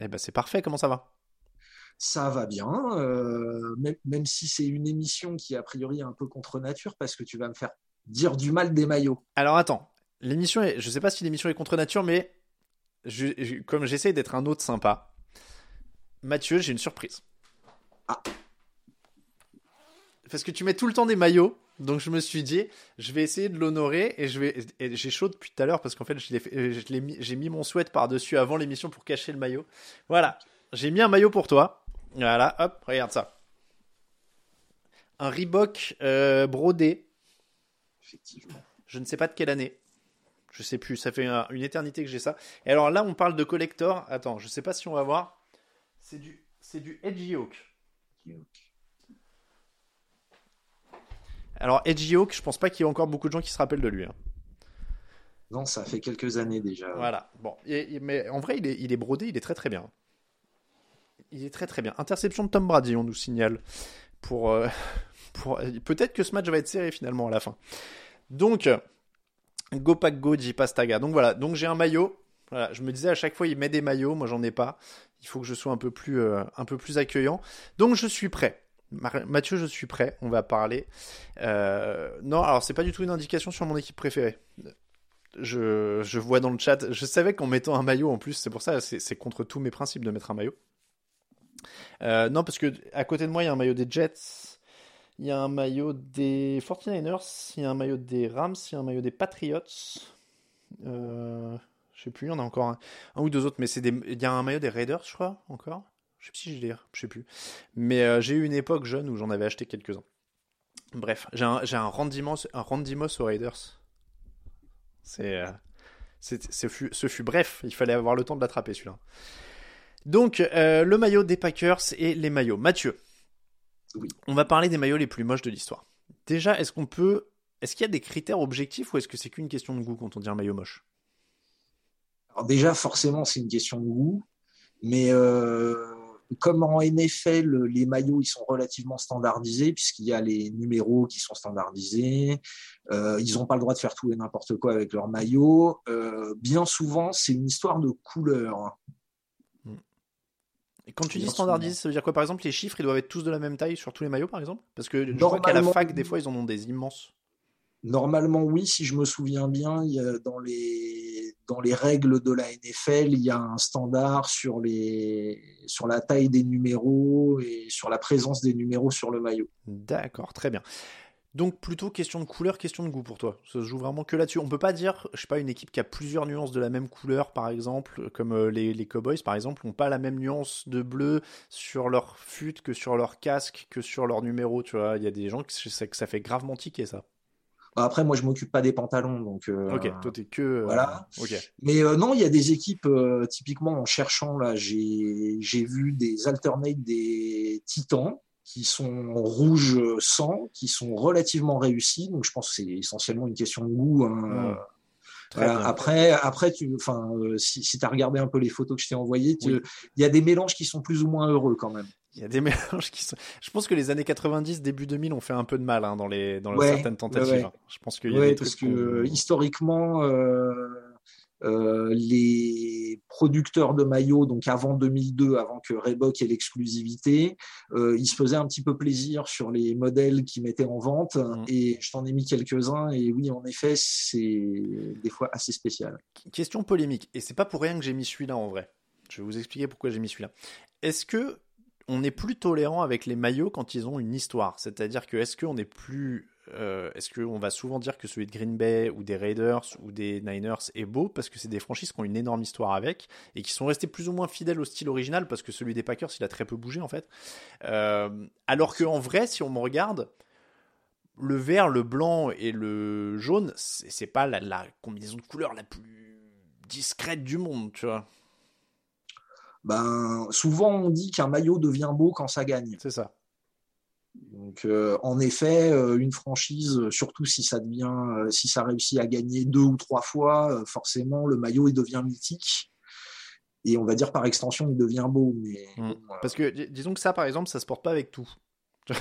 Eh ben c'est parfait, comment ça va? Ça va bien, euh, même, même si c'est une émission qui a priori est un peu contre nature parce que tu vas me faire dire du mal des maillots. Alors attends, l'émission est... Je sais pas si l'émission est contre nature, mais je, je- comme j'essaye d'être un autre sympa, Mathieu, j'ai une surprise. Ah. Parce que tu mets tout le temps des maillots, donc je me suis dit, je vais essayer de l'honorer et je vais. j'ai chaud depuis tout à l'heure parce qu'en fait, euh, je l'ai mis- j'ai mis mon sweat par-dessus avant l'émission pour cacher le maillot. Voilà, j'ai mis un maillot pour toi. Voilà, hop, regarde ça. Un Reebok euh, brodé Effectivement. je ne sais pas de quelle année. Je sais plus, ça fait un- une éternité que j'ai ça. Et alors là, on parle de collector. Attends, je sais pas si on va voir. C'est du, c'est du Edgy Oak. Alors Edgy Oak, je pense pas qu'il y ait encore beaucoup de gens qui se rappellent de lui. hein. Non, ça fait quelques années déjà. Voilà. Bon, Et- mais en vrai, il est, il est brodé, il est très très bien. Il est très très bien. Interception de Tom Brady, on nous signale. Pour, euh, pour peut-être que ce match va être serré finalement à la fin. Donc, Go Pack Go, Pastaga. Donc voilà. Donc j'ai un maillot. Voilà. Je me disais à chaque fois, il met des maillots. Moi, j'en ai pas. Il faut que je sois un peu plus, euh, un peu plus accueillant. Donc je suis prêt. Mathieu, je suis prêt. On va parler. Euh, non, alors c'est pas du tout une indication sur mon équipe préférée je, je vois dans le chat. Je savais qu'en mettant un maillot en plus, c'est pour ça, c'est contre tous mes principes de mettre un maillot. Euh, non, parce que à côté de moi, il y a un maillot des Jets, il y a un maillot des 49ers, il y a un maillot des Rams, il y a un maillot des Patriots. Euh, je sais plus, il y en a encore un, ou deux autres, mais c'est il y a un maillot des Raiders, je crois, encore. Je sais plus si je l'ai, je sais plus. Mais euh, j'ai eu une époque jeune où j'en avais acheté quelques-uns. Bref, j'ai un, j'ai un Randy Moss, un Randy Moss aux Raiders. C'est, euh, c'est- ce, fut, ce fut bref, il fallait avoir le temps de l'attraper celui-là. Donc, euh, le maillot des Packers et les maillots. Mathieu, Oui. on va parler des maillots les plus moches de l'histoire. Déjà, est-ce qu'on peut. Est-ce qu'il y a des critères objectifs ou est-ce que c'est qu'une question de goût quand on dit un maillot moche? Alors déjà, forcément, c'est une question de goût, mais euh, comme en NFL, les maillots ils sont relativement standardisés puisqu'il y a les numéros qui sont standardisés. Euh, ils n'ont pas le droit de faire tout et n'importe quoi avec leurs maillots. Euh, bien souvent, c'est une histoire de couleur. Et quand tu dis standardisé, ça veut dire quoi? Par exemple, les chiffres, ils doivent être tous de la même taille sur tous les maillots, par exemple? Parce que je vois qu'à la fac, des fois, ils en ont des immenses. Normalement, oui, si je me souviens bien, il y a dans les dans les règles de la NFL, il y a un standard sur les sur la taille des numéros et sur la présence des numéros sur le maillot. D'accord, très bien. Donc plutôt question de couleur, question de goût pour toi. Ça se joue vraiment que là-dessus. On peut pas dire, je sais pas, une équipe qui a plusieurs nuances de la même couleur, par exemple, comme euh, les, les Cowboys, par exemple, n'ont pas la même nuance de bleu sur leur fut que sur leur casque, que sur leur numéro, tu vois. Il y a des gens que que ça fait gravement tiquer, ça. Après, moi, je m'occupe pas des pantalons, donc. euh, Ok, toi t'es que... euh, voilà. Mais euh, non, il y a des équipes, typiquement en cherchant, là, j'ai j'ai vu des alternates des Titans qui sont rouge sang, qui sont relativement réussis. Donc, je pense que c'est essentiellement une question de goût. hein. Mm. Voilà. bien. Après, après, tu, enfin, euh, si, si tu as regardé un peu les photos que je t'ai envoyées, il Oui. y a des mélanges qui sont plus ou moins heureux quand même. Il y a des mélanges qui sont... Je pense que les années 90, début 2000 ont fait un peu de mal hein, dans, les... dans Ouais, certaines tentatives. ouais, hein. Je pense qu'il y a Ouais, des parce trucs que euh, historiquement, euh, euh, les producteurs de maillots, donc avant 2002, avant que Reebok ait l'exclusivité, euh, ils se faisaient un petit peu plaisir sur les modèles qu'ils mettaient en vente. Mm. Et je t'en ai mis quelques-uns. Et oui, en effet, c'est des fois assez spécial. Question polémique, et c'est pas pour rien que j'ai mis celui-là en vrai. Je vais vous expliquer pourquoi j'ai mis celui-là. Est-ce que on est plus tolérant avec les maillots quand ils ont une histoire C'est-à-dire que est-ce qu'on est plus euh, est-ce qu'on va souvent dire que celui de Green Bay ou des Raiders ou des Niners est beau parce que c'est des franchises qui ont une énorme histoire avec et qui sont restés plus ou moins fidèles au style original parce que celui des Packers il a très peu bougé en fait. Euh, alors qu'en vrai, si on me regarde, le vert, le blanc et le jaune, c'est pas la, la combinaison de couleurs la plus discrète du monde, tu vois. Ben, souvent on dit qu'un maillot devient beau quand ça gagne. C'est ça. Donc, euh, en effet, euh, une franchise, surtout si ça devient, euh, si ça réussit à gagner deux ou trois fois, forcément, le maillot il devient mythique. Et on va dire par extension, il devient beau. Mais mm. parce que disons que ça, par exemple, ça se porte pas avec tout.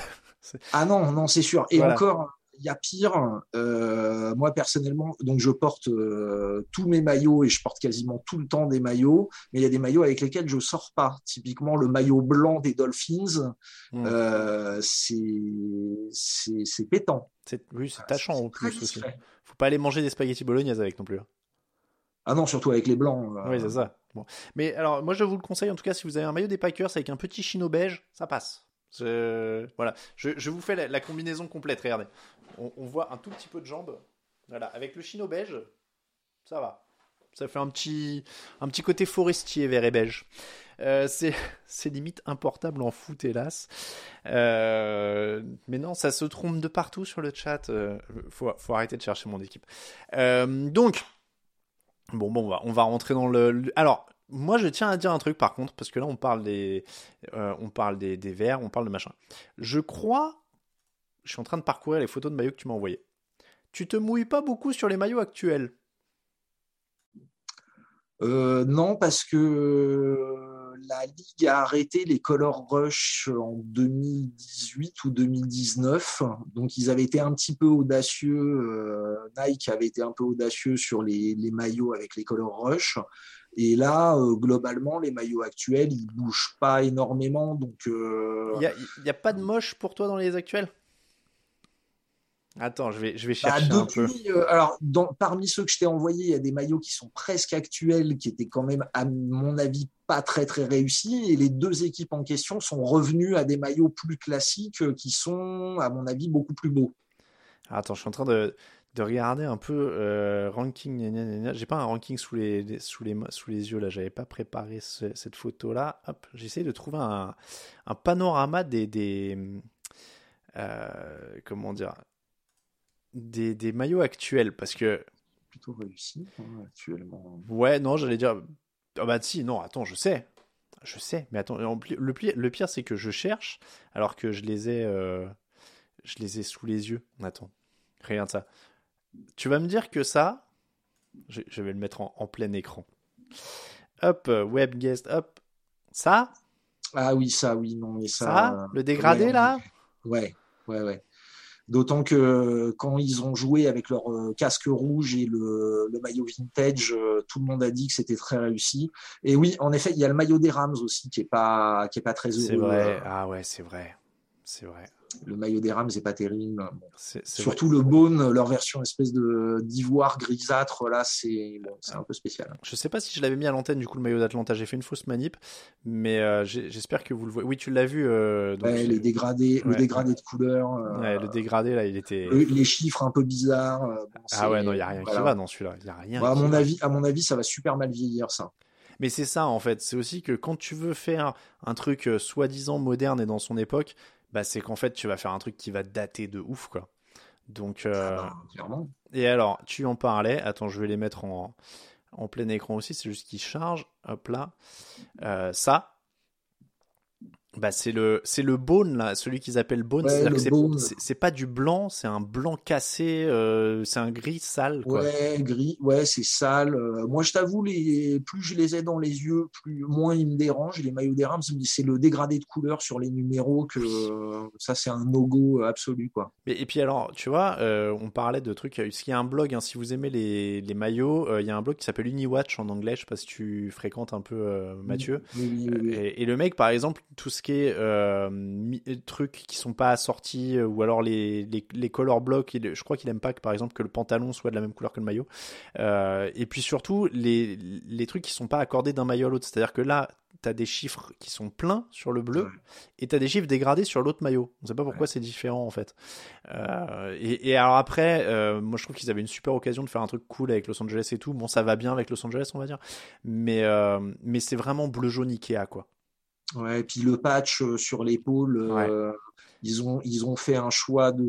ah non, non, c'est sûr. Et encore, y a pire. Euh, moi, personnellement, donc je porte euh, tous mes maillots et je porte quasiment tout le temps des maillots, mais il y a des maillots avec lesquels je sors pas. Typiquement, le maillot blanc des Dolphins, mmh. euh, c'est pétant. Oui, c'est tachant en plus aussi. Faut pas aller manger des spaghettis bolognaises avec non plus. Hein. Ah non, surtout avec les blancs. Oui, c'est ça. Bon. Mais alors, moi, je vous le conseille, en tout cas, si vous avez un maillot des Packers avec un petit chino beige, ça passe. Voilà, je, vous fais la, combinaison complète. Regardez, on, voit un tout petit peu de jambes. Voilà, avec le chino beige, ça va. Ça fait un petit, un petit côté forestier vert et beige. Euh, c'est limite importable en foot, hélas. Euh, mais non, ça se trompe de partout sur le chat. Euh, faut, faut, arrêter de chercher mon équipe. donc, bon, bon, on va, on va rentrer dans le. Alors, moi, je tiens à dire un truc par contre, parce que là, on parle des, on parle des, des verres, on parle de machin. Je crois je suis en train de parcourir les photos de maillots que tu m'as envoyées. Tu te mouilles pas beaucoup sur les maillots actuels? Euh, Non, parce que euh, la Ligue a arrêté les Color Rush en 2018 ou 2019. Donc, ils avaient été un petit peu audacieux. Euh, Nike avait été un peu audacieux sur les, maillots avec les Color Rush. Et là, globalement, les maillots actuels, ils bougent pas énormément. Donc, il n'y a, pas de moche pour toi dans les actuels? Attends, je vais, je vais bah, chercher un peu. Euh, alors, dans, parmi ceux que je t'ai envoyés, il y a des maillots qui sont presque actuels, qui étaient quand même, à mon avis, pas très très réussis. Et les deux équipes en question sont revenues à des maillots plus classiques, euh, qui sont, à mon avis, beaucoup plus beaux. Attends, je suis en train de, de regarder un peu euh, ranking. J'ai pas un ranking sous les, sous les, sous les yeux là. J'avais pas préparé cette photo là. Hop, j'essaie de trouver un, un panorama des, des comment dire des, des maillots actuels parce que. Plutôt réussi hein, actuellement. Ouais, non, j'allais dire. Ah bah si, non, attends, je sais. Je sais, mais attends, le, pire, le pire c'est que je cherche alors que je les ai, euh, je les ai sous les yeux. Attends, regarde ça. Tu vas me dire que ça, je, je vais le mettre en, en, plein écran. Hop, web guest, hop. Ça Ah oui, ça, oui, non, mais ça. Ça, le dégradé là Ouais, ouais, ouais. D'autant que quand ils ont joué avec leur euh, casque rouge et le, maillot vintage, euh, tout le monde a dit que c'était très réussi. Et oui, en effet, il y a le maillot des Rams aussi qui est pas qui est pas très heureux. C'est vrai. Ah ouais, c'est vrai. C'est vrai le maillot des Rams n'est pas terrible. Surtout le Bone, leur version espèce de d'ivoire grisâtre, là, c'est un peu spécial. Je sais pas si je l'avais mis à l'antenne, du coup, le maillot d'Atlanta. J'ai fait une fausse manip, mais euh, j'espère que vous le voyez. Oui, tu l'as vu. Euh, les dégradés, le dégradé de couleur. Euh, le dégradé, là, il était. les chiffres un peu bizarres. ah ouais, non, il n'y a rien qui va dans celui-là. Y a rien bah, à, mon avis, à mon avis, ça va super mal vieillir, ça. Mais c'est ça en fait, c'est aussi que quand tu veux faire un truc soi-disant moderne et dans son époque, bah, c'est qu'en fait, tu vas faire un truc qui va dater de ouf, quoi. Donc, euh, ah bah, et alors, tu en parlais. Attends, je vais les mettre en, en plein écran aussi. C'est juste qu'ils chargent. Hop là. Euh, ça. Bah, c'est le, c'est le Bone, là, celui qu'ils appellent Bone. Ouais, c'est- pas du blanc, c'est un blanc cassé, euh, c'est un gris sale, quoi. Ouais, gris, ouais, c'est sale. Euh, moi, je t'avoue, les, plus je les ai dans les yeux, plus moins ils me dérangent. Les maillots des Rams, c'est le dégradé de couleur sur les numéros que euh, ça, c'est un no-go absolu, quoi. Mais- et puis alors, tu vois, euh, on parlait de trucs. Parce qu'il y a un blog, hein, si vous aimez les, les maillots, il y a un blog qui s'appelle Uniwatch en anglais. Je sais pas si tu fréquentes un peu Mathieu. Oui, oui, oui, oui. Et, et le mec, par exemple, tout ce qui est euh, mi- trucs qui sont pas assortis, euh, ou alors les, les, les color blocks, il- je crois qu'il aime pas que, par exemple, que le pantalon soit de la même couleur que le maillot. Euh, et puis surtout, les, les trucs qui sont pas accordés d'un maillot à l'autre. C'est-à-dire que là, tu as des chiffres qui sont pleins sur le bleu et tu as des chiffres dégradés sur l'autre maillot. On sait pas pourquoi c'est différent en fait. Euh, et, et alors après, euh, moi je trouve qu'ils avaient une super occasion de faire un truc cool avec Los Angeles et tout. Bon, ça va bien avec Los Angeles, on va dire. Mais, euh, mais c'est vraiment bleu-jaune Ikea quoi. Ouais, et puis le patch euh, sur l'épaule, euh, ils, ont, ils ont fait un choix de,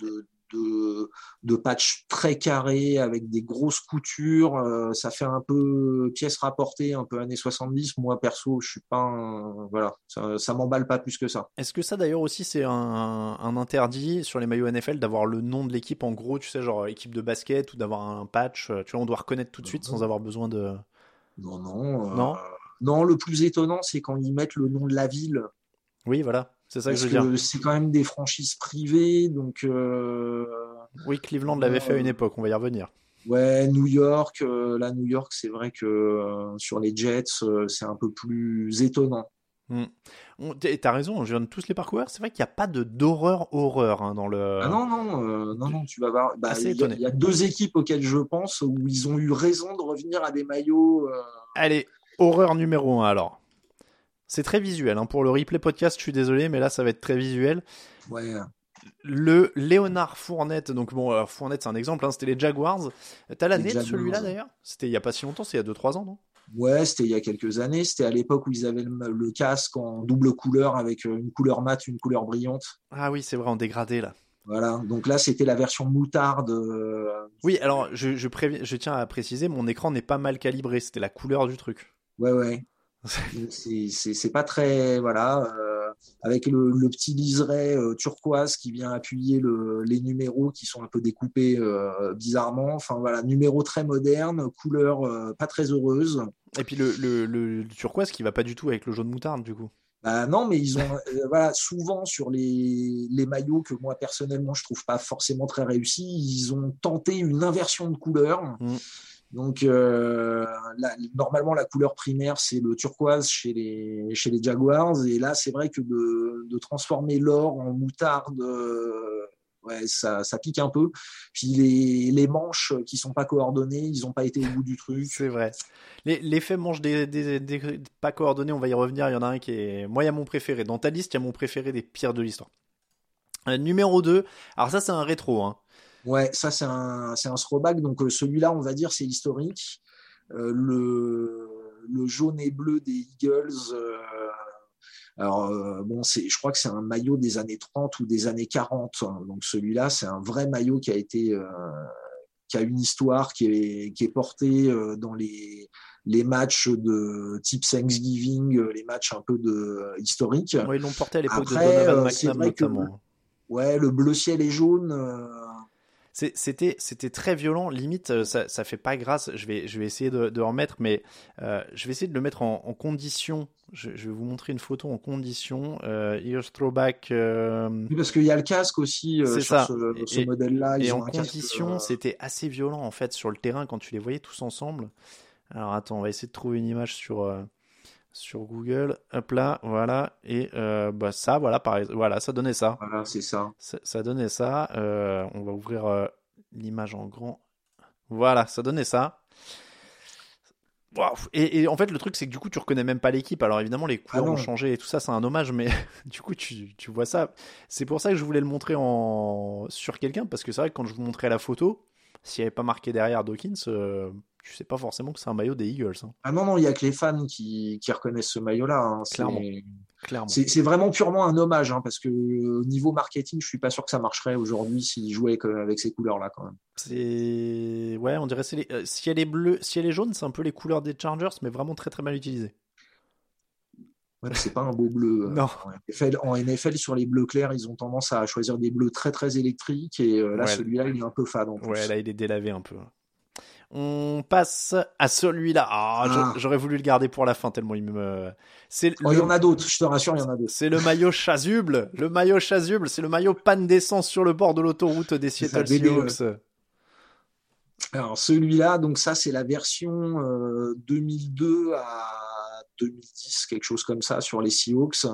de, de, de patch très carré avec des grosses coutures. euh, ça fait un peu pièce rapportée, un peu années 70. Moi, perso, je suis pas un- Voilà, ça, ça m'emballe pas plus que ça. Est-ce que ça d'ailleurs aussi c'est un, un interdit sur les maillots NFL d'avoir le nom de l'équipe? En gros, tu sais, genre équipe de basket ou d'avoir un patch Tu vois, on doit reconnaître tout de suite sans avoir besoin de. Non, non. euh, Non? Non, le plus étonnant, c'est quand ils mettent le nom de la ville. Oui, voilà, c'est ça que Parce je veux dire. que c'est quand même des franchises privées, donc euh, Oui, Cleveland l'avait fait à une euh, époque, on va y revenir. ouais, New York, euh, là New York, c'est vrai que sur les Jets, c'est un peu plus étonnant. On- t- T'as raison, je viens de tous les parcours. C'est vrai qu'il n'y a pas de d'horreur horreur hein, dans le. Ah non, non, euh, non, non, tu vas voir. Bah, il y, a- y deux équipes auxquelles je pense où ils ont eu raison de revenir à des maillots. euh, Allez, horreur numéro 1 alors. C'est très visuel. hein. Pour le replay podcast, je suis désolé, mais là, ça va être très visuel. ouais, Le Léonard Fournette, donc bon, alors Fournette, c'est un exemple, hein, c'était les Jaguars. T'as l'année de celui-là d'ailleurs? C'était il y a pas si longtemps, c'est il y a 2-3 ans, non? Ouais, c'était il y a quelques années. C'était à l'époque où ils avaient le, le casque en double couleur avec euh, une couleur mate, une couleur brillante. Ah oui, c'est vrai, en dégradé là. Voilà. Donc là, c'était la version moutarde. euh, Oui, alors je, je, préviens- je tiens à préciser, mon écran n'est pas mal calibré, c'était la couleur du truc. Ouais, ouais. C'est- pas très. Voilà. euh, avec le, le petit liseré euh, turquoise qui vient appuyer le, les numéros qui sont un peu découpés euh, bizarrement. Enfin, voilà. Numéro très moderne, couleur pas très heureuse. Et puis le, le, turquoise qui va pas du tout avec le jaune moutarde du coup. Bah non, mais ils ont. voilà. Souvent, sur les, les maillots que moi, personnellement, je trouve pas forcément très réussis, ils ont tenté une inversion de couleur. Mm. Donc, euh, normalement, la couleur primaire, c'est le turquoise chez les, chez les Jaguars. Et là, c'est vrai que de, transformer l'or en moutarde, euh, ça, ça pique un peu. Puis les, les manches qui sont pas coordonnées, ils ont pas été au bout du truc. C'est vrai. L'effet manche des, des, des- pas coordonné, on va y revenir. Il y en a un qui est. Moi, il y a mon préféré. Dans ta liste, il y a mon préféré des pires de l'histoire. Euh, numéro 2. Alors, ça, c'est un rétro. Hein. Ouais, ça, c'est un, c'est un throwback. Donc, euh, celui-là, on va dire, c'est historique. Euh, le, le jaune et bleu des Eagles. euh, alors, euh, bon, c'est, je crois que c'est un maillot des années 30 ou des années 40. hein. Donc, celui-là, c'est un vrai maillot qui a été, euh, qui a une histoire, qui est, qui est porté dans les, les matchs de type Thanksgiving, les matchs un peu de historiques. Ouais, ils l'ont porté à l'époque de Après, Donovan euh, c'est McNabb que notamment. Ouais, le bleu ciel et jaune. C'était c'était très violent. Limite, euh, ça, ça fait pas grâce. Je vais, je vais essayer de, de remettre, mais euh, je vais essayer de le mettre en, en condition. Je, je vais vous montrer une photo en condition. Euh, throwback. euh, Oui, parce qu'il y a le casque aussi euh, C'est sur ça. ce, modèle-là. Et en condition, euh, c'était assez violent en fait sur le terrain quand tu les voyais tous ensemble. Alors attends, on va essayer de trouver une image sur sur Google. Hop là, voilà. Et euh, bah ça, voilà, pareil. Voilà, ça donnait ça. Voilà, c'est ça. Ça, ça donnait ça. Euh, on va ouvrir euh, l'image en grand. Voilà, ça donnait ça. Waouh. Et, et en fait, le truc, c'est que du coup, tu reconnais même pas l'équipe. Alors évidemment, les couleurs Ah ont changé et tout ça, c'est un hommage, mais du coup, tu, tu vois ça. C'est pour ça que je voulais le montrer en... sur quelqu'un, parce que c'est vrai que quand je vous montrais la photo, s'il n'y avait pas marqué derrière Dawkins, tu sais pas forcément que c'est un maillot des Eagles, hein, Ah non, non, il y a que les fans qui, qui reconnaissent ce maillot-là. hein. C'est- Clairement. clairement. C'est vraiment purement un hommage, hein, parce que au niveau marketing, je suis pas sûr que ça marcherait aujourd'hui s'ils jouaient avec, euh, ces couleurs-là quand même. C'est ouais, on dirait les... euh, si elle est bleue, si elle est jaune, c'est un peu les couleurs des Chargers, mais vraiment très très mal utilisées. Ouais, c'est pas un beau bleu. Non. En NFL, en NFL, sur les bleus clairs, ils ont tendance à choisir des bleus très très électriques et euh, là, Ouais. celui-là, il est un peu fade en plus. Ouais, là, il est délavé un peu. On passe à celui-là. Ah, Ah. j'a- j'aurais voulu le garder pour la fin tellement il me. C'est Oh, il y le- en a d'autres, je te rassure, il y en a d'autres. C'est le maillot chasuble. Le maillot chasuble, c'est le maillot panne d'essence sur le bord de l'autoroute des Seattle DBE. Seahawks. Alors celui-là, donc ça c'est la version euh, 2002 à 2010, quelque chose comme ça sur les Seahawks.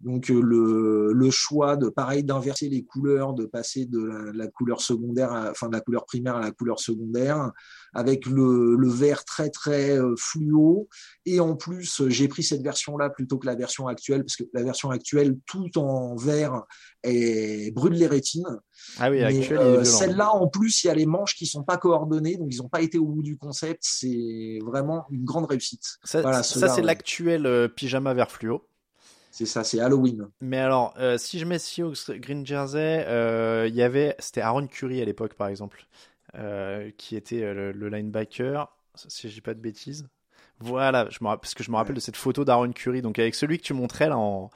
Donc euh, le, le choix de pareil d'inverser les couleurs, de passer de la, la couleur secondaire, à- enfin de la couleur primaire à la couleur secondaire, avec le, le vert très très euh, fluo. Et en plus, j'ai pris cette version-là plutôt que la version actuelle, parce que la version actuelle, tout en vert, est, brûle les rétines. Ah oui, euh. Celle-là, en plus, il y a les manches qui sont pas coordonnées, donc ils n'ont pas été au bout du concept. C'est vraiment une grande réussite. Ça, voilà, ça, c'est ouais. l'actuel euh, pyjama vert fluo. C'est ça, c'est Halloween. Mais alors, euh, si je mets Seahawks Green Jersey, euh, il y avait, c'était Aaron Curry à l'époque, par exemple, euh, qui était euh, le, linebacker, si je dis pas de bêtises. Voilà, parce que je me rappelle de cette photo d'Aaron Curry, donc avec celui que tu montrais là en,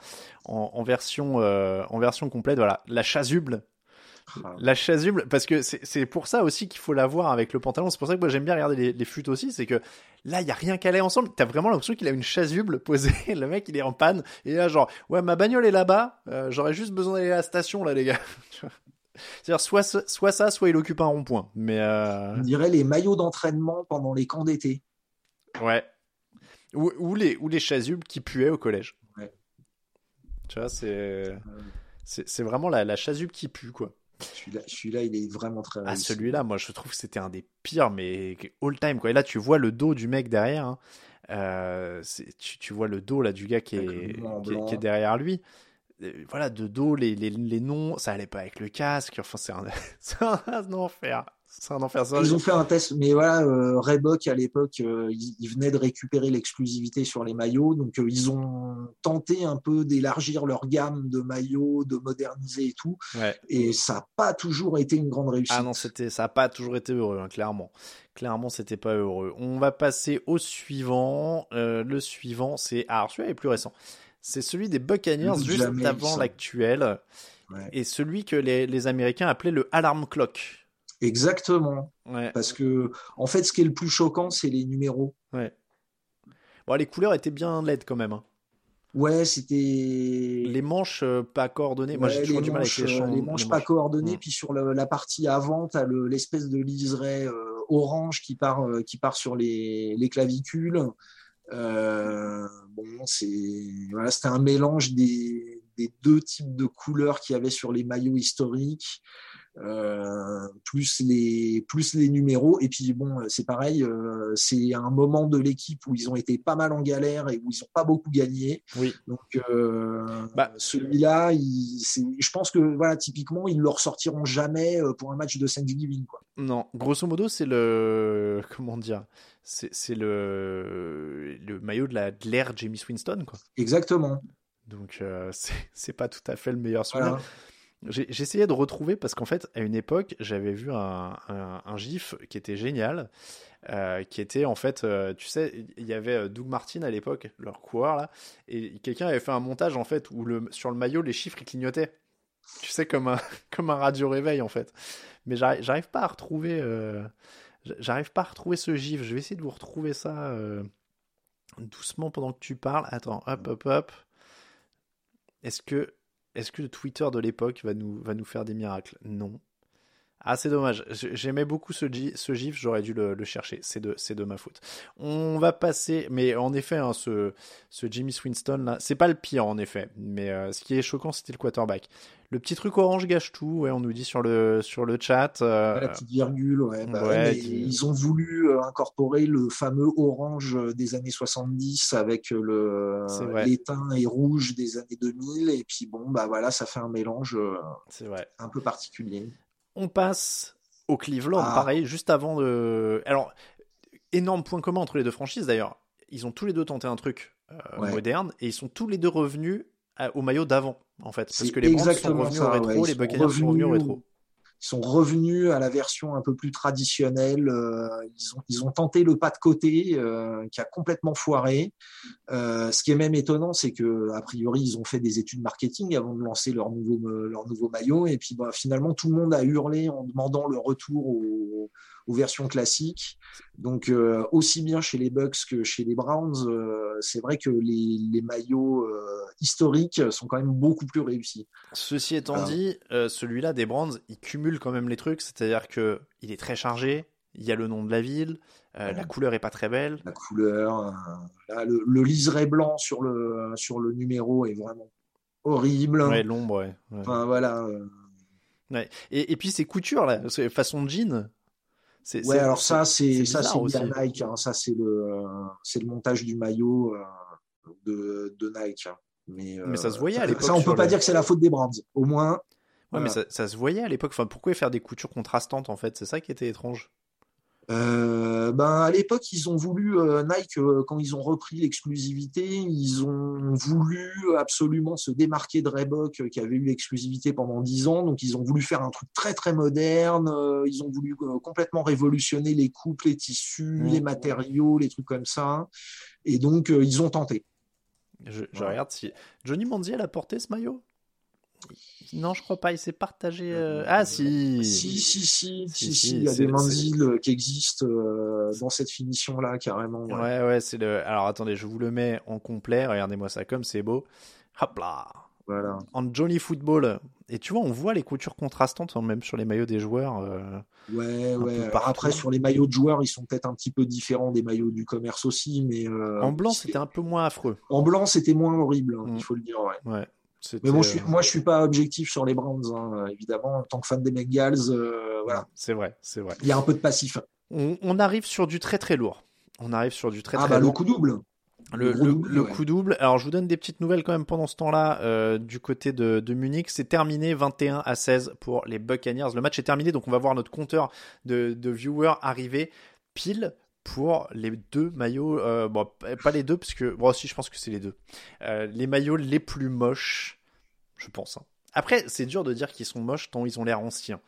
version, euh, en version complète, voilà, la chasuble. La chasuble, parce que c'est pour ça aussi qu'il faut l'avoir avec le pantalon. C'est pour ça que moi j'aime bien regarder les, les flûtes aussi. C'est que là, il y a rien qu'à aller ensemble. T'as vraiment l'impression qu'il a une chasuble posée. Le mec, il est en panne. Et là, genre, ouais, ma bagnole est là-bas. euh, J'aurais juste besoin d'aller à la station, là, les gars. C'est-à-dire, soit, soit ça, soit il occupe un rond-point. Mais, euh, On dirait les maillots d'entraînement pendant les camps d'été. ouais. Ou, ou les, ou les chasubles qui puaient au collège. Ouais. Tu vois, c'est. C'est c'est vraiment la, la chasuble qui pue, quoi. Celui-là, il est vraiment très Ah, celui-là, moi, je trouve que c'était un des pires, mais all time, quoi. Et là, tu vois le dos du mec derrière. hein. Euh, c'est- tu, tu vois le dos là du gars qui est, qui, est- blanc. qui est derrière lui. Euh, Voilà, de dos, les, les, les noms, ça allait pas avec le casque. Enfin, c'est un, c'est un enfer. C'est un enfer. Ça, Ils ont fait un test, mais voilà, euh, Reebok à l'époque, euh, ils, ils venaient de récupérer l'exclusivité sur les maillots, donc euh, ils ont tenté un peu d'élargir leur gamme de maillots, de moderniser et tout, Ouais. et ça n'a pas toujours été une grande réussite. Ah non, c'était, ça a pas toujours été heureux, hein, clairement. Clairement, c'était pas heureux. On va passer au suivant. Euh, le suivant, c'est, alors celui-là est plus récent. C'est celui des Buccaneers juste avant l'actuel. Ouais. Et celui que les, les Américains appelaient le alarm clock. Exactement, Ouais. parce que en fait, ce qui est le plus choquant, c'est les numéros. ouais. Bon, les couleurs étaient bien laides quand même. hein. Ouais, c'était Les manches euh, pas coordonnées. Moi, j'ai toujours du mal avec les, euh, champs- les manches pas manches. coordonnées. Mm. Puis sur le- la partie avant, tu as l'espèce de liseré euh, orange qui part, euh, qui part sur les, les clavicules. Euh, bon, c'est voilà, c'était un mélange des, des deux types de couleurs qu'il y avait sur les maillots historiques. Euh, plus les plus les numéros et puis bon c'est pareil euh, c'est un moment de l'équipe où ils ont été pas mal en galère et où ils ont pas beaucoup gagné Oui. donc euh, Bah. celui-là, je pense que voilà, typiquement, ils le ressortiront jamais euh, pour un match de Thanksgiving. Quoi. Non, grosso modo, c'est le. Comment dire C'est le... le maillot de la- de l'ère Jamie Winston, quoi. Exactement. Donc, euh, c'est c'est pas tout à fait le meilleur souvenir. Voilà. Essayé de retrouver parce qu'en fait, à une époque, j'avais vu un, gif qui était génial, euh, qui était en fait, euh, tu sais, il y avait euh, Doug Martin à l'époque, leur coureur là, et quelqu'un avait fait un montage en fait où le, sur le maillot les chiffres clignotaient, tu sais comme un comme un radio réveil en fait. Mais j'arrive pas à retrouver, j'arrive pas à retrouver ce gif. Je vais essayer de vous retrouver ça doucement pendant que tu parles. Attends, hop hop hop. Est-ce que est-ce que le Twitter de l'époque va nous, va nous faire des miracles? Non. Ah, c'est dommage. J'aimais beaucoup ce, gi- ce gif, j'aurais dû le, le chercher. C'est de, ma faute. On va passer. Mais en effet, hein, ce, ce Jimmy Swinston là, c'est pas le pire en effet. Mais euh, ce qui est choquant, c'était le quarterback. Le petit truc orange gâche tout, ouais, on nous dit sur le, sur le chat. euh, La petite virgule, ouais. bah ouais, mais Ils ont voulu euh, incorporer le fameux orange des années 70 avec le l'étain et rouge des années 2000. Et puis bon, bah voilà, ça fait un mélange vrai. un peu particulier. On passe au Cleveland, Ah. pareil, juste avant de. Alors, énorme point commun entre les deux franchises d'ailleurs. Ils ont tous les deux tenté un truc euh, Ouais. moderne et ils sont tous les deux revenus à- au maillot d'avant, en fait. Parce que les Browns sont revenus ça, au rétro, ouais, les Buccaneers sont revenus au revenus rétro. sont revenus à la version un peu plus traditionnelle. ils, ont, ils ont tenté le pas de côté qui a complètement foiré. ce qui est même étonnant, c'est que a priori ils ont fait des études marketing avant de lancer leur nouveau leur nouveau maillot et puis bah, finalement tout le monde a hurlé en demandant le retour au aux versions classiques. Donc, euh, aussi bien chez les Bucks que chez les Browns, euh, c'est vrai que les, maillots euh, historiques sont quand même beaucoup plus réussis. Ceci étant dit, celui-là des Browns, il cumule quand même les trucs, c'est-à-dire que il est très chargé. Il y a le nom de la ville, la couleur est pas très belle. La couleur, le, liseré blanc sur le, sur le numéro est vraiment horrible. Ouais, l'ombre, ouais. Enfin, voilà. Et, et, puis ces coutures là, façon jean, Ouais, alors ça, c'est ça, c'est Nike. Hein. Ça, c'est le, c'est le montage du maillot euh, de, de, Nike. Hein. Mais, mais ça se voyait à l'époque. Ça, on peut pas dire que c'est la faute des brands. Au moins. Ouais, mais ça, ça, se voyait à l'époque. Enfin, pourquoi faire des coutures contrastantes en fait? C'est ça qui était étrange. Euh, ben à l'époque, ils ont voulu euh, Nike euh, quand ils ont repris l'exclusivité, ils ont voulu absolument se démarquer de Reebok qui avait eu l'exclusivité pendant dix ans. Donc ils ont voulu faire un truc très très moderne. ils ont voulu complètement révolutionner les coupes, les tissus, mmh. les matériaux, les trucs comme ça. Et donc ils ont tenté. Je, regarde si Johnny Manziel a porté ce maillot? Non, je crois pas. Il s'est partagé. Euh, ah, si. Si, si, si. si, Il y a des mandils qui existent euh, dans cette finition-là, carrément. Ouais, ouais, c'est le. Alors, attendez, je vous le mets en complet. Regardez-moi ça comme c'est beau. Hop là. Voilà. En Johnny Football. Et tu vois, on voit les coutures contrastantes, hein, même sur les maillots des joueurs. Euh, ouais, ouais. Après, sur les maillots de joueurs, ils sont peut-être un petit peu différents des maillots du commerce aussi, mais. en blanc, c'était un peu moins affreux. En blanc, c'était moins horrible, hein, mm. il faut le dire, ouais. Ouais. Mais bon, je suis, moi, je suis pas objectif sur les Browns, hein, évidemment. En tant que fan des Bengals, euh, voilà. C'est vrai, c'est vrai. Il y a un peu de passif. On, arrive sur du très très lourd. On arrive sur du très ah, très bah, lourd. Le coup double. Le, coup double. Alors, je vous donne des petites nouvelles quand même pendant ce temps-là euh, du côté de, de Munich. C'est terminé 21 à 16 pour les Buccaneers. Le match est terminé, donc on va voir notre compteur de, de viewers arriver pile pour les deux maillots, euh, bon, pas les deux, parce que, bon, si, je pense que c'est les deux. Euh, les maillots les plus moches, je pense. Hein. Après, c'est dur de dire qu'ils sont moches tant ils ont l'air anciens.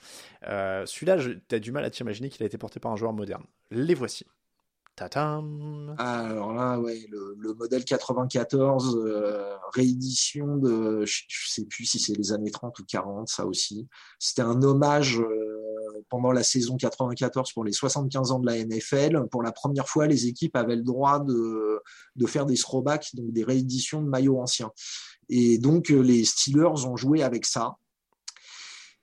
Euh, celui-là, t'as du mal à t'imaginer qu'il a été porté par un joueur moderne. Les voici. Tatam. Alors là, ouais, le, modèle 94, réédition de, je, sais plus si c'est les années 30 ou 40, ça aussi. C'était un hommage pendant la saison 94 pour les 75 ans de la NFL. Pour la première fois, les équipes avaient le droit de, de faire des throwbacks, donc des rééditions de maillots anciens. Et donc, euh, les Steelers ont joué avec ça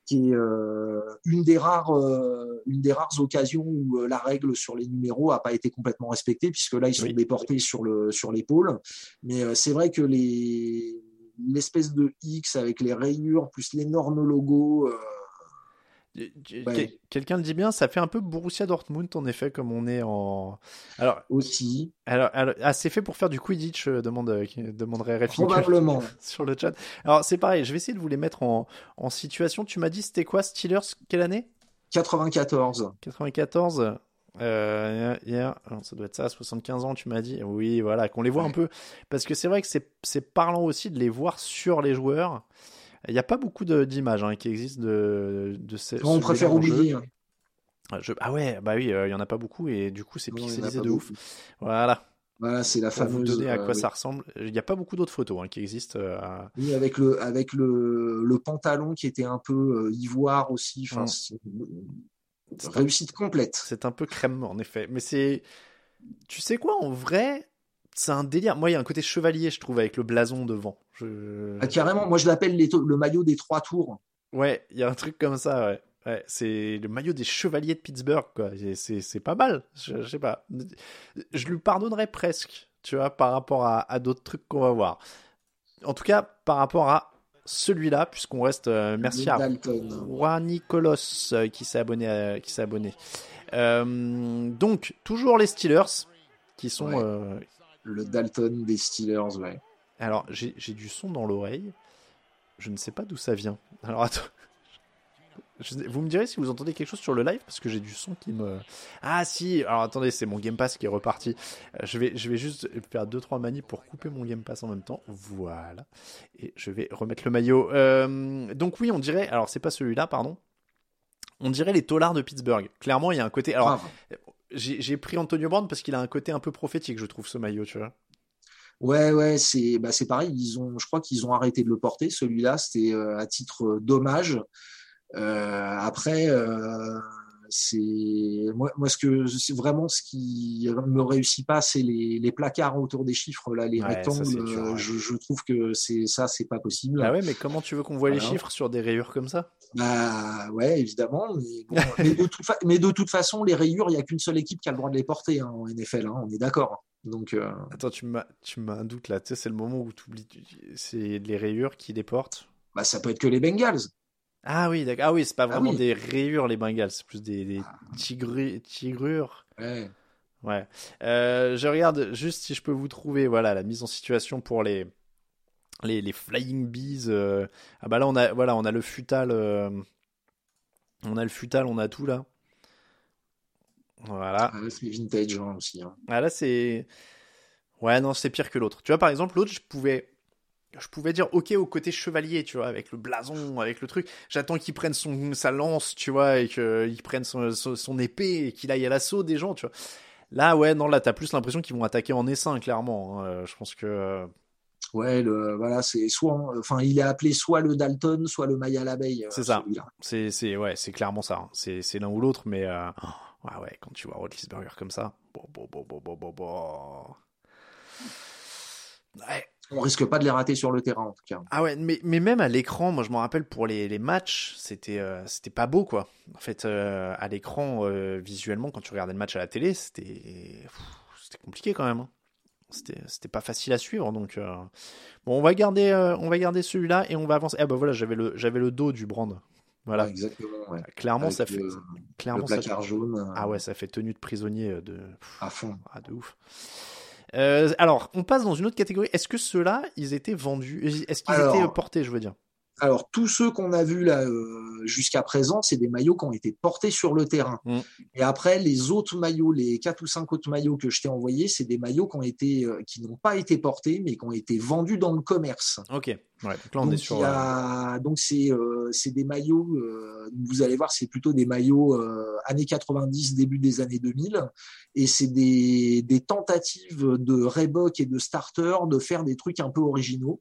qui est euh, une, des rares, euh, une des rares occasions où la règle sur les numéros n'a pas été complètement respectée, puisque là, ils sont déportés sur, le, sur l'épaule. Mais c'est vrai que les, l'espèce de X avec les rayures, plus l'énorme logo, Quelqu'un le dit bien, ça fait un peu Borussia Dortmund en effet, comme on est en. Alors aussi. Alors, ah, c'est fait pour faire du Quidditch, euh, demande, euh, demanderait Probablement. sur le chat. Alors c'est pareil, je vais essayer de vous les mettre en, en situation. Tu m'as dit c'était quoi Steelers Quelle année? 94. 94. Euh, ça doit être ça, 75 ans, tu m'as dit. Oui, voilà, qu'on les voit un peu. Parce que c'est vrai que c'est parlant aussi de les voir sur les joueurs. Il n'y a pas beaucoup d'images hein, qui existent de, de ces. On préfère oublier. Hein. Ah, ah ouais, bah oui, euh, il y en a pas beaucoup et du coup c'est pixelisé de ouf. Voilà. Voilà, c'est la Pour fameuse. vous donner à euh, quoi ça ressemble. Il n'y a pas beaucoup d'autres photos hein, qui existent. Euh, oui, avec le avec le, le pantalon qui était un peu ivoire aussi. Enfin, mm. réussite complète. C'est un peu crème en effet, mais c'est. Tu sais quoi, en vrai, c'est un délire. Moi, il y a un côté chevalier, je trouve, avec le blason devant. Ah, carrément, moi je l'appelle le maillot des trois tours. Ouais, il y a un truc comme ça, ouais. ouais c'est le maillot des chevaliers de Pittsburgh, quoi. C'est pas mal, je, sais pas. Je lui pardonnerais presque, tu vois, par rapport à, à d'autres trucs qu'on va voir. En tout cas, par rapport à celui-là, puisqu'on reste. Euh, merci à Roi Nicolas euh, qui s'est abonné. qui s'est abonné. Euh, donc, toujours les Steelers qui sont le Dalton des Steelers, ouais. Alors, j'ai du son dans l'oreille. Je ne sais pas d'où ça vient. Alors, attends. vous me direz si vous entendez quelque chose sur le live parce que j'ai du son qui me. Ah si. Alors attendez, c'est mon Game Pass qui est reparti. Euh, je vais, je vais juste faire deux trois manies pour couper mon Game Pass en même temps. Voilà. Et je vais remettre le maillot. Euh, donc oui, on dirait. Alors c'est pas celui-là, pardon. On dirait les tolards de Pittsburgh. Clairement, il y a un côté. Alors. J'ai pris Antonio Brown parce qu'il a un côté un peu prophétique, je trouve, ce maillot, tu vois. Ouais, ouais, c'est bah, pareil. Ils ont, je crois qu'ils ont arrêté de le porter. Celui-là, c'était euh, à titre euh, dommage. Euh, après, c'est moi, moi ce que c'est vraiment ce qui me réussit pas, c'est les, les placards autour des chiffres là, les Ouais, rectangles. dur, euh, ouais. je, je trouve que c'est ça, c'est pas possible. Ah ouais, mais comment tu veux qu'on voit les chiffres sur des rayures comme ça? Bah ouais, évidemment. Mais, bon, mais, de toute fa- mais de toute façon, les rayures, il y a qu'une seule équipe qui a le droit de les porter hein, en NFL. hein, on est d'accord. Donc euh, Attends, tu m'as tu m'as un doute là. Tu sais, c'est le moment où tu oublies. C'est les rayures qui les portent. bah, ça peut être que les Bengals. Ah oui, d'accord. Ah oui, c'est pas vraiment oui. des rayures les Bengals, c'est plus des, des tigru- tigrures. Ouais. Ouais. Euh, je regarde juste si je peux vous trouver voilà la mise en situation pour les les, les Flying Bees. euh. Ah bah là on a voilà on a le futal, euh, on a le futal, on a tout là. Voilà. Ah, c'est vintage hein, aussi. hein. Ah là c'est ouais non c'est pire que l'autre. Tu vois par exemple l'autre je pouvais je pouvais dire ok au côté chevalier tu vois avec le blason avec le truc. J'attends qu'il prenne son sa lance tu vois et qu'il prenne son, son, son épée et qu'il aille à l'assaut des gens tu vois. Là ouais non là t'as plus l'impression qu'ils vont attaquer en essaim clairement. hein. Euh, Je pense que euh, Ouais, le, voilà, c'est soit, enfin, il est appelé soit le Dalton, soit le Maya l'abeille. euh, C'est ça. c'est c'est ouais c'est clairement ça. hein. C'est c'est l'un ou l'autre mais euh, oh, ouais ouais quand tu vois Roethlisberger comme ça bon bon bon bon bon bon bon. Ouais On risque pas de les rater sur le terrain en tout cas. Ah ouais, mais, mais même à l'écran, moi je me rappelle pour les, les matchs, c'était euh, c'était pas beau quoi. En fait, euh, à l'écran, euh, visuellement, quand tu regardais le match à la télé, c'était c'était compliqué quand même. hein. C'était c'était pas facile à suivre. Donc bon, on va garder on va garder celui-là et on va avancer. Ah bah voilà, j'avais le j'avais le dos du brand. Voilà, Ouais, exactement. Ouais. clairement Avec ça fait le, le clairement ça placard jaune ah ouais, ça fait tenue de prisonnier de à fond. ah de ouf. Euh, alors, on passe dans une autre catégorie. Est-ce que ceux-là, ils étaient vendus? Est-ce qu'ils étaient portés, je veux dire? Alors tous ceux qu'on a vus là euh, jusqu'à présent, c'est des maillots qui ont été portés sur le terrain. Mm. Et après les autres maillots, les quatre ou cinq autres maillots que je t'ai envoyés, c'est des maillots qui ont été, euh, qui n'ont pas été portés, mais qui ont été vendus dans le commerce. Ok. Ouais, donc là, on donc est sur. il a- donc c'est euh, des maillots. euh, vous allez voir, c'est plutôt des maillots euh, années 90, début des années 2000, et c'est des des tentatives de Reebok et de Starter de faire des trucs un peu originaux.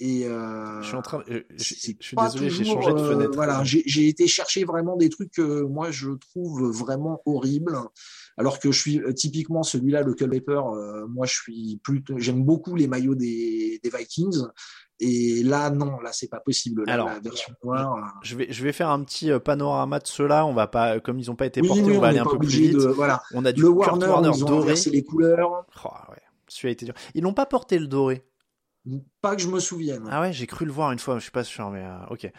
Et euh, Je suis en train. euh, je, suis désolé, j'ai changé de euh, fenêtre. voilà, j'ai été chercher vraiment des trucs que moi je trouve vraiment horribles. Alors que je suis euh, typiquement celui-là, le Culpaper, euh, moi je suis plutôt, j'aime beaucoup les maillots des, des Vikings. Et là, non, là c'est pas possible. Là, Alors, la version noire. euh, Je vais, je vais faire un petit euh, panorama de ceux-là. On va pas, comme ils ont pas été portés, oui, on va on aller un peu plus vite. de, voilà. On a du Le Warner, Warner ils ont doré. les couleurs. Oh, ouais. Celui-là a été dur. Ils n'ont pas porté le doré. Pas que je me souvienne. Ah ouais, j'ai cru le voir une fois, je suis pas sûr, mais euh, ok.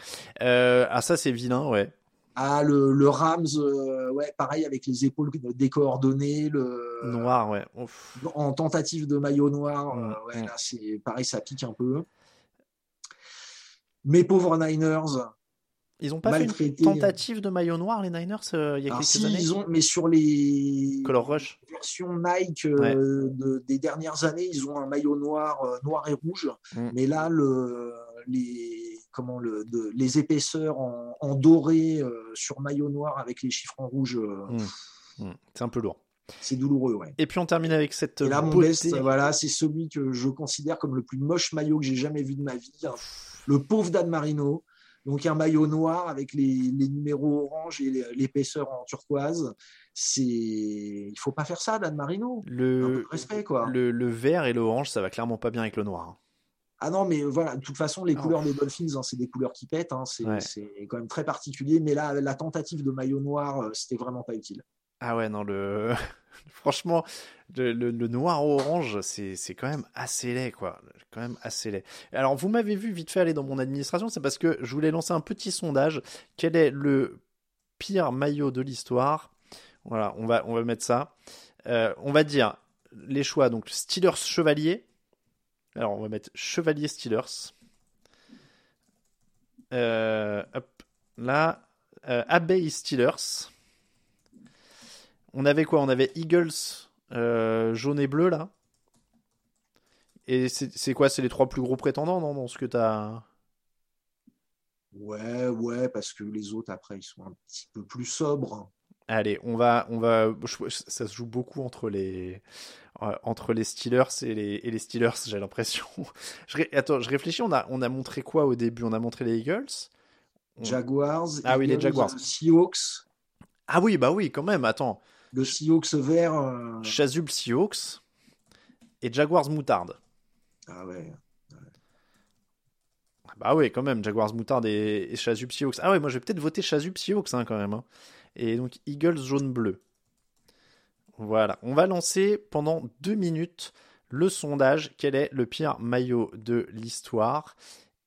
Euh, ah ça c'est vilain, ouais. Ah, le, le Rams, euh, ouais, pareil avec les épaules décoordonnées, le Noir, ouais. Ouf. en tentative de maillot noir, Mm, ouais, mm. là c'est pareil, ça pique un peu. Mes pauvres Niners, Ils ont pas fait une tentative de maillot noir les Niners euh, il y a Alors, quelques si, années. ils ont, mais sur les Color Rush. versions Nike euh, de- des dernières années, ils ont un maillot noir, euh, noir et rouge. Mm. Mais là, le, les, comment le, de- les épaisseurs en, en doré sur maillot noir avec les chiffres en rouge, Mm. Mm. C'est un peu lourd. c'est douloureux. Ouais. Et puis on termine avec cette Et là, mon best, voilà, c'est celui que je considère comme le plus moche maillot que j'ai jamais vu de ma vie. hein. Le pauvre Dan Marino. Donc un maillot noir avec les, les numéros orange et l'épaisseur en turquoise. C'est, il faut pas faire ça, Dan Marino. Un peu Le, de respect, quoi. le, le vert et le orange, ça va clairement pas bien avec le noir. hein. Ah non, mais voilà, de toute façon, les Oh. couleurs des Dolphins, hein, c'est des couleurs qui pètent. hein, c'est, Ouais. c'est quand même très particulier. Mais là, la tentative de maillot noir, euh, c'était vraiment pas utile. Ah ouais, non, le. Franchement, le, noir orange, c'est quand même assez laid, quoi. Quand même assez laid. Alors, vous m'avez vu vite fait aller dans mon administration, c'est parce que je voulais lancer un petit sondage. Quel est le pire maillot de l'histoire? Voilà, on va, on va mettre ça. Euh, on va dire les choix. Donc, Steelers Chevalier. Alors, on va mettre Chevalier Steelers. Euh, hop, là, euh, Abbey Steelers. On avait quoi? On avait Eagles euh, jaune et bleu là. Et c'est quoi? C'est les trois plus gros prétendants, non? Dans ce que t'as. Ouais, ouais, parce que les autres, après, ils sont un petit peu plus sobres. Allez, on va, on va, ça se joue beaucoup entre les, euh, entre les Steelers et les, et les Steelers, j'ai l'impression. Je, attends, je réfléchis, on a, on a montré quoi au début? On a montré les Eagles? Jaguars. Ah oui, les Jaguars. Seahawks. Ah oui, bah oui, quand même, attends. Le Seahawks vert. Euh... Chasuble Seahawks et Jaguars Moutarde. Ah ouais. Bah oui, quand même, Jaguars Moutarde et, et Chasuble Seahawks. Ah ouais, moi je vais peut-être voter Chasuble Seahawks hein, quand même. Hein. Et donc Eagles jaune-bleu. Voilà, on va lancer pendant deux minutes le sondage. Quel est le pire maillot de l'histoire?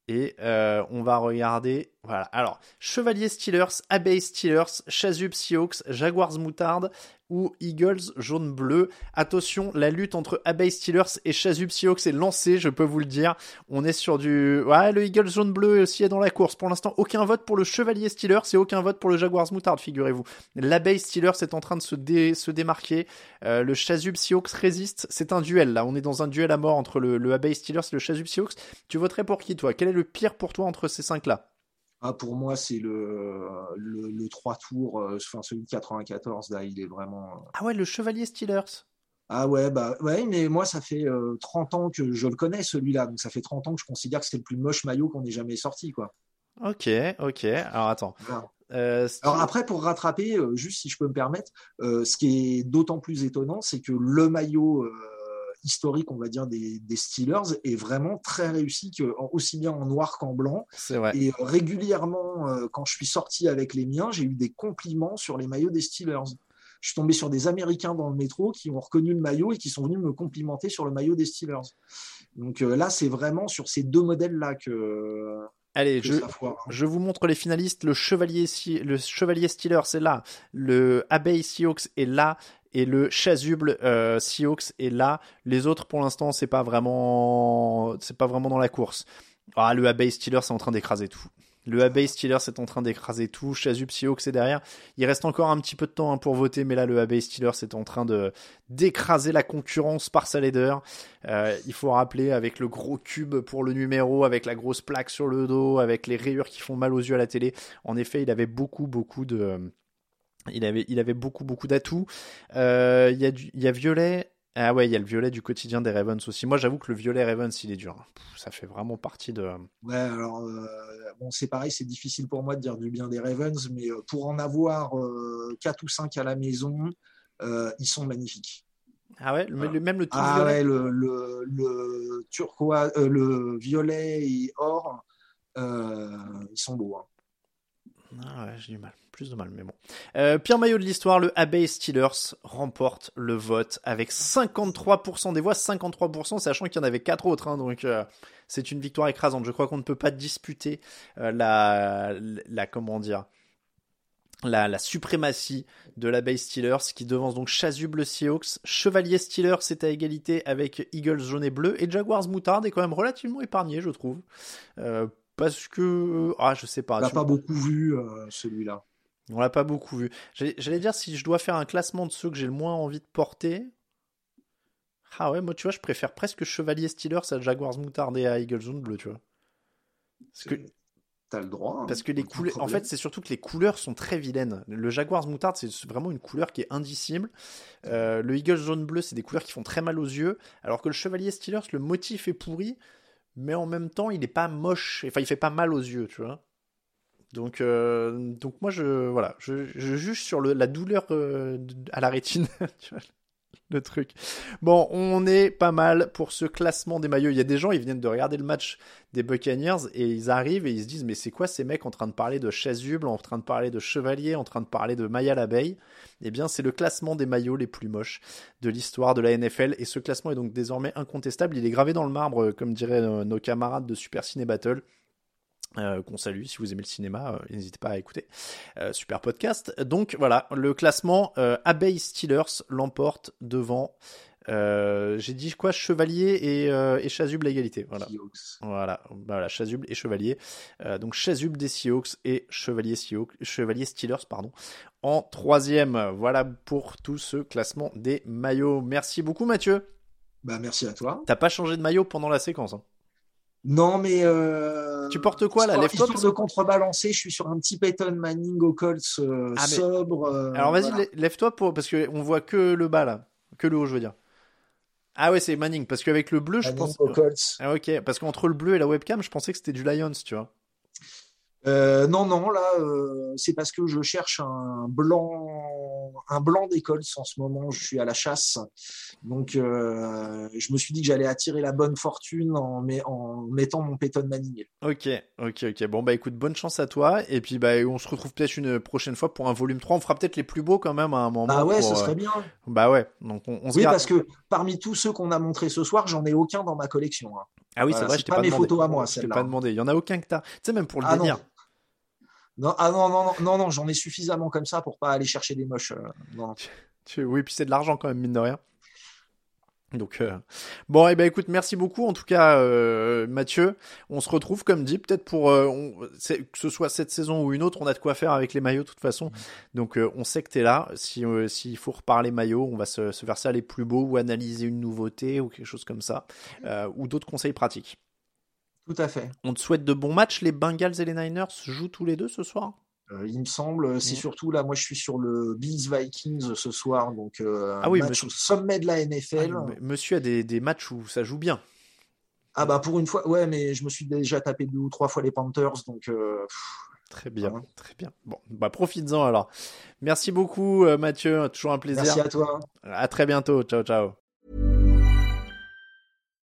Et euh, on va regarder. Voilà, alors Chevalier Steelers, Abbey Steelers, Chasuble Seahawks, Jaguars Moutarde, ou Eagles jaune-bleu. Attention, la lutte entre Abbey Steelers et Chasuble Seahawks est lancée, je peux vous le dire. On est sur du... Ouais, le Eagles jaune-bleu aussi est dans la course. Pour l'instant, aucun vote pour le Chevalier Steelers et aucun vote pour le Jaguars Moutarde, figurez-vous. L'Abbey Steelers est en train de se, démarquer. Euh, le Chasuble Seahawks résiste. C'est un duel, là. On est dans un duel à mort entre le, le Abbey Steelers et le Chasuble Seahawks. Tu voterais pour qui, toi? Quel est le pire pour toi entre ces cinq-là? Ah, pour moi, c'est le, le, le, 3 tours, euh, enfin celui de 94, là, il est vraiment. Euh, ah ouais, le Chevalier Steelers. Ah ouais, bah ouais, mais moi, ça fait 30 euh, ans que je le connais, celui-là. Donc ça fait 30 ans que je considère que c'est le plus moche maillot qu'on ait jamais sorti, quoi. Ok, ok. Alors attends. Alors après, pour rattraper, juste si je peux me permettre, ce qui est d'autant plus étonnant, c'est que le maillot historique, on va dire, des, Steelers est vraiment très réussi, que, aussi bien en noir qu'en blanc. Vrai. Et régulièrement, euh, quand je suis sorti avec les miens, j'ai eu des compliments sur les maillots des Steelers. Je suis tombé sur des Américains dans le métro qui ont reconnu le maillot et qui sont venus me complimenter sur le maillot des Steelers. Donc euh, là, c'est vraiment sur ces deux modèles-là que, Allez, je, je, vous montre les finalistes. Le Chevalier, le Chevalier Steelers est là. Le Abbey Seahawks est là et le chasuble euh, Seahawks est là. Les autres, pour l'instant, c'est pas vraiment, c'est pas vraiment dans la course. Ah, le Abbey Steelers est en train d'écraser tout. Le Abbey Steelers est en train d'écraser tout. Chasuble Seahawks est derrière. Il reste encore un petit peu de temps hein, pour voter, mais là, le Abbey Steelers est en train de d'écraser la concurrence par sa laideur. Euh, il faut rappeler avec le gros cube pour le numéro, avec la grosse plaque sur le dos, avec les rayures qui font mal aux yeux à la télé. En effet, il avait beaucoup, beaucoup de il avait, il avait beaucoup, beaucoup d'atouts. Euh, il, y a il y a Violet. Ah ouais, il y a le violet du quotidien des Ravens aussi. Moi, j'avoue que le violet Ravens, il est dur. ça fait vraiment partie de. Ouais, alors, euh, bon, c'est pareil, c'est difficile pour moi de dire du bien des Ravens, mais euh, pour en avoir 4 ou 5 à la maison, ils sont magnifiques. Ah ouais, le, même le tout ah ouais, le, le, le turquoise, le violet et or, ils sont beaux. Hein. Ah ouais, j'ai du mal. Plus de mal, mais bon. Euh, pire maillot de l'histoire, le Abbey Steelers remporte le vote avec 53% des voix, 53%, sachant qu'il y en avait 4 autres, hein, donc euh, c'est une victoire écrasante. Je crois qu'on ne peut pas disputer euh, la, la, comment dire, la, la, suprématie de la Bay Steelers qui devance donc Chasuble Seahawks, Chevalier Steelers c'est à égalité avec Eagles jaune et bleu et Jaguars Moutarde est quand même relativement épargné je trouve. Euh, parce que ah je sais pas. On l'a pas beaucoup vu euh, celui-là. On l'a pas beaucoup vu. J'allais dire si je dois faire un classement de ceux que j'ai le moins envie de porter. Ah ouais, moi tu vois, je préfère presque Chevalier Steelers à Jaguars Moutarde et à Eagles Zone Bleu, tu vois. Parce que t'as le droit. Hein, parce que les couleurs, en fait, c'est surtout que les couleurs sont très vilaines. Le Jaguars Moutarde, c'est vraiment une couleur qui est indicible. Euh, le Eagles Jaune Bleu, c'est des couleurs qui font très mal aux yeux. Alors que le Chevalier Steelers, le motif est pourri mais en même temps, il n'est pas moche. Enfin, il fait pas mal aux yeux, tu vois. Donc, euh, donc moi, je, voilà, je, juge sur le, la douleur euh, à la rétine, le truc. Bon, on est pas mal pour ce classement des maillots. Il y a des gens, ils viennent de regarder le match des Buccaneers et ils arrivent et ils se disent, mais c'est quoi ces mecs en train de parler de chasuble, en train de parler de chevalier, en train de parler de à l'abeille? Eh bien, c'est le classement des maillots les plus moches de l'histoire de la NFL et ce classement est donc désormais incontestable. Il est gravé dans le marbre, comme diraient nos camarades de Super Ciné Battle. Euh, qu'on salue si vous aimez le cinéma, euh, n'hésitez pas à écouter. Euh, super podcast. Donc voilà, le classement Abbey Steelers l'emporte devant. J'ai dit quoi? Chevalier et, et Chasuble à égalité. Voilà. Voilà, voilà, Chasuble et Chevalier. donc Chasuble des Seahawks et Chevalier, Seahawks, Chevalier Steelers pardon, en troisième. Voilà pour tout ce classement des maillots. Merci beaucoup Mathieu. Bah merci à toi. T'as pas changé de maillot pendant la séquence. Hein Non, mais. Euh, tu portes quoi là Lève-toi. de contrebalancer, je suis sur un petit Peyton Manning au Colts euh, ah, sobre. Euh, Alors vas-y, lève-toi pour... parce qu'on voit que le bas là. Que le haut, je veux dire. Ah ouais, c'est Manning, parce qu'avec le bleu, je pense. Au Colts. Ah ok, parce qu'entre le bleu et la webcam, je pensais que c'était du Lions, tu vois. Non, non, là, c'est parce que je cherche un blanc, un blanc d'école en ce moment. Je suis à la chasse, donc euh, je me suis dit que j'allais attirer la bonne fortune en, en mettant mon Peyton Manning. Ok, ok, ok. Bon bah écoute, bonne chance à toi. Et puis bah on se retrouve peut-être une prochaine fois pour un volume 3. On fera peut-être les plus beaux quand même à un moment. Bah ouais, ce serait bien. Bah ouais. Donc on, se oui, parce que parmi tous ceux qu'on a montrés ce soir, j'en ai aucun dans ma collection. Hein. Ah oui, c'est vrai, je t'ai pas, mes photos à moi, Je t'ai pas demandé. Il y en a aucun que t'as. Tu sais, même pour le ah délire. Non, ah non, non, non, non, j'en ai suffisamment comme ça pour pas aller chercher des moches. Euh, oui, puis c'est de l'argent quand même, mine de rien. Donc euh, bon, et eh ben écoute, merci beaucoup en tout cas, euh, Mathieu. On se retrouve comme dit, peut-être pour que ce soit cette saison ou une autre, on a de quoi faire avec les maillots de toute façon. Donc on sait que tu es là. Si s'il faut reparler maillots, on va se, se faire ça les plus beaux ou analyser une nouveauté ou quelque chose comme ça, ou d'autres conseils pratiques. Tout à fait. On te souhaite de bons matchs. Les Bengals et les Niners jouent tous les deux ce soir? Euh, il me semble, c'est surtout là, moi je suis sur le Bills Vikings ce soir, donc euh, ah oui, match au sommet de la NFL. Ah, monsieur a des, des, matchs où ça joue bien. Ah bah pour une fois, ouais, mais je me suis déjà tapé deux ou trois fois les Panthers, donc. Euh, très bien, très bien. Bon, bah profites-en alors. Merci beaucoup Mathieu, toujours un plaisir. Merci à toi. À très bientôt, ciao ciao.